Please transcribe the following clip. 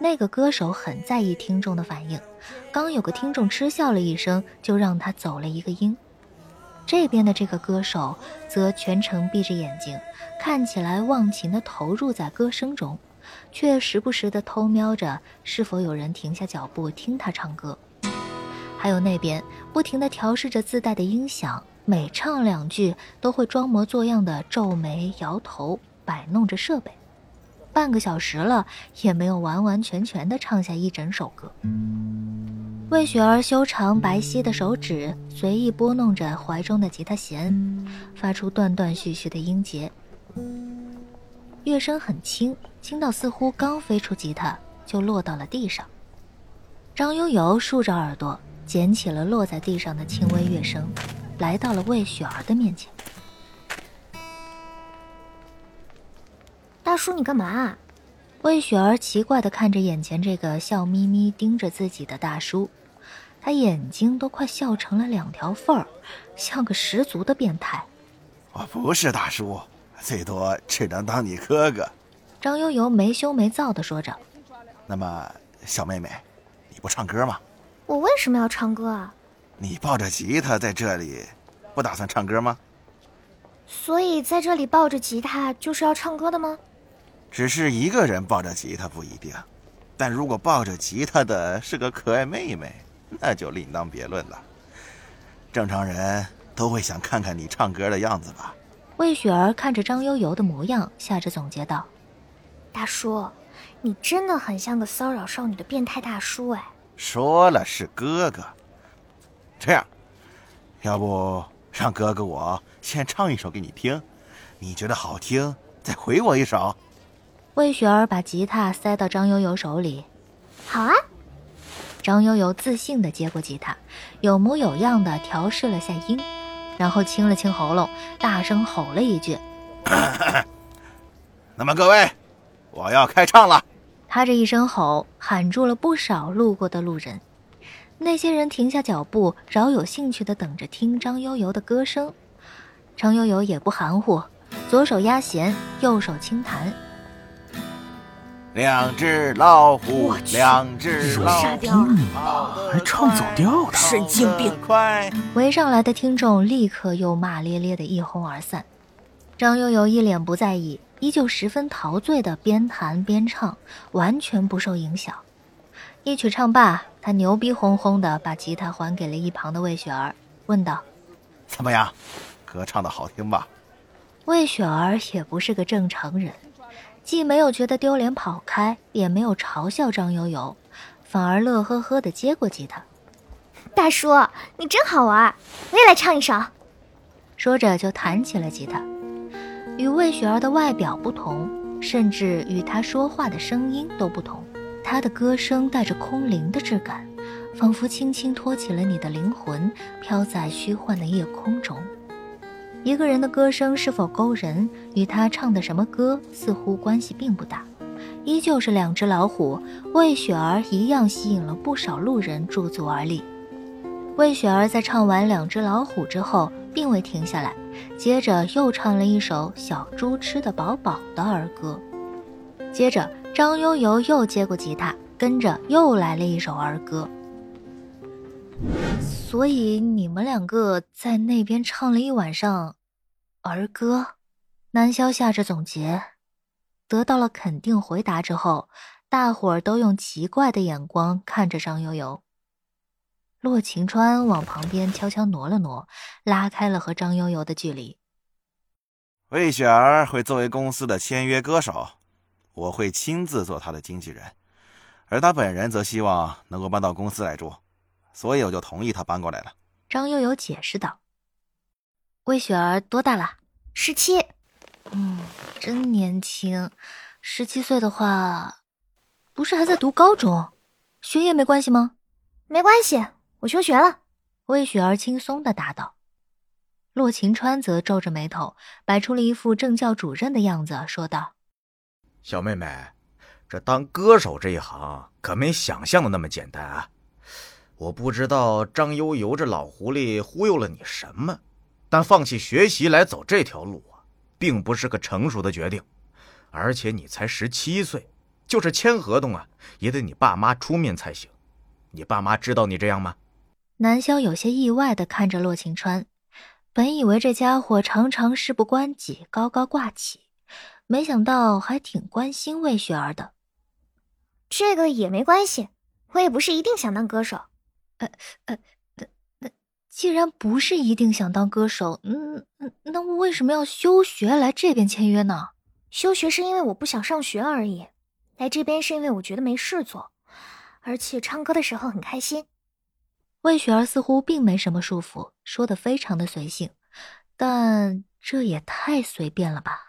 那个歌手很在意听众的反应，刚有个听众嗤笑了一声，就让他走了一个音。这边的这个歌手则全程闭着眼睛，看起来忘情地投入在歌声中，却时不时地偷瞄着是否有人停下脚步听他唱歌。还有那边不停地调试着自带的音响，每唱两句都会装模作样的皱眉摇头，摆弄着设备。半个小时了，也没有完完全全的唱下一整首歌。魏雪儿修长白皙的手指随意拨弄着怀中的吉他弦，发出断断续续的音节。乐声很轻，轻到似乎刚飞出吉他就落到了地上。张悠悠竖着耳朵捡起了落在地上的轻微乐声，来到了魏雪儿的面前。大叔，你干嘛？魏雪儿奇怪的看着眼前这个笑眯眯盯着自己的大叔，他眼睛都快笑成了两条缝儿，像个十足的变态。我不是大叔，最多只能当你哥哥。张悠悠没羞没臊的说着。那么，小妹妹，你不唱歌吗？我为什么要唱歌啊？你抱着吉他在这里，不打算唱歌吗？所以在这里抱着吉他就是要唱歌的吗？只是一个人抱着吉他不一定，但如果抱着吉他的是个可爱妹妹，那就另当别论了。正常人都会想看看你唱歌的样子吧？魏雪儿看着张悠悠的模样，笑着总结道：“大叔，你真的很像个骚扰少女的变态大叔哎。”说了是哥哥，这样，要不让哥哥我先唱一首给你听，你觉得好听再回我一首。魏雪儿把吉他塞到张悠悠手里，好啊。张悠悠自信地接过吉他，有模有样地调试了下音，然后清了清喉咙，大声吼了一句：“那么各位，我要开唱了。”他这一声吼喊住了不少路过的路人，那些人停下脚步，饶有兴趣地等着听张悠悠的歌声。张悠悠也不含糊，左手压弦，右手轻弹。两只老虎，两只老虎，还唱走调的，神经病！围上来的听众立刻又骂咧咧的一哄而散。张悠悠一脸不在意，依旧十分陶醉的边弹边唱，完全不受影响。一曲唱罢，他牛逼哄哄的把吉他还给了一旁的魏雪儿，问道：“怎么样，歌唱的好听吧？”魏雪儿也不是个正常人。既没有觉得丢脸跑开，也没有嘲笑张悠悠，反而乐呵呵地接过吉他。大叔，你真好玩，我也来唱一首。说着就弹起了吉他。与魏雪儿的外表不同，甚至与她说话的声音都不同，她的歌声带着空灵的质感，仿佛轻轻托起了你的灵魂，飘在虚幻的夜空中。一个人的歌声是否勾人，与他唱的什么歌似乎关系并不大。依旧是两只老虎，魏雪儿一样吸引了不少路人驻足而立。魏雪儿在唱完《两只老虎》之后，并未停下来，接着又唱了一首《小猪吃得饱饱》的儿歌。接着，张悠悠又接过吉他，跟着又来了一首儿歌。所以你们两个在那边唱了一晚上儿歌，南萧下着总结，得到了肯定回答之后，大伙儿都用奇怪的眼光看着张悠悠。洛晴川往旁边悄悄挪了挪，拉开了和张悠悠的距离。魏雪儿会作为公司的签约歌手，我会亲自做她的经纪人，而她本人则希望能够搬到公司来住。所以我就同意她搬过来了。张悠悠解释道：“魏雪儿多大了？十七。嗯，真年轻。十七岁的话，不是还在读高中？学业没关系吗？没关系，我休学了。”魏雪儿轻松的答道。洛晴川则皱着眉头，摆出了一副政教主任的样子，说道：“小妹妹，这当歌手这一行可没想象的那么简单啊。”我不知道张悠悠这老狐狸忽悠了你什么，但放弃学习来走这条路啊，并不是个成熟的决定。而且你才十七岁，就是签合同啊，也得你爸妈出面才行。你爸妈知道你这样吗？南萧有些意外的看着洛晴川，本以为这家伙常常事不关己，高高挂起，没想到还挺关心魏雪儿的。这个也没关系，我也不是一定想当歌手。呃呃，既然不是一定想当歌手，嗯，那为什么要休学来这边签约呢？休学是因为我不想上学而已，来这边是因为我觉得没事做，而且唱歌的时候很开心。魏雪儿似乎并没什么束缚，说的非常的随性，但这也太随便了吧。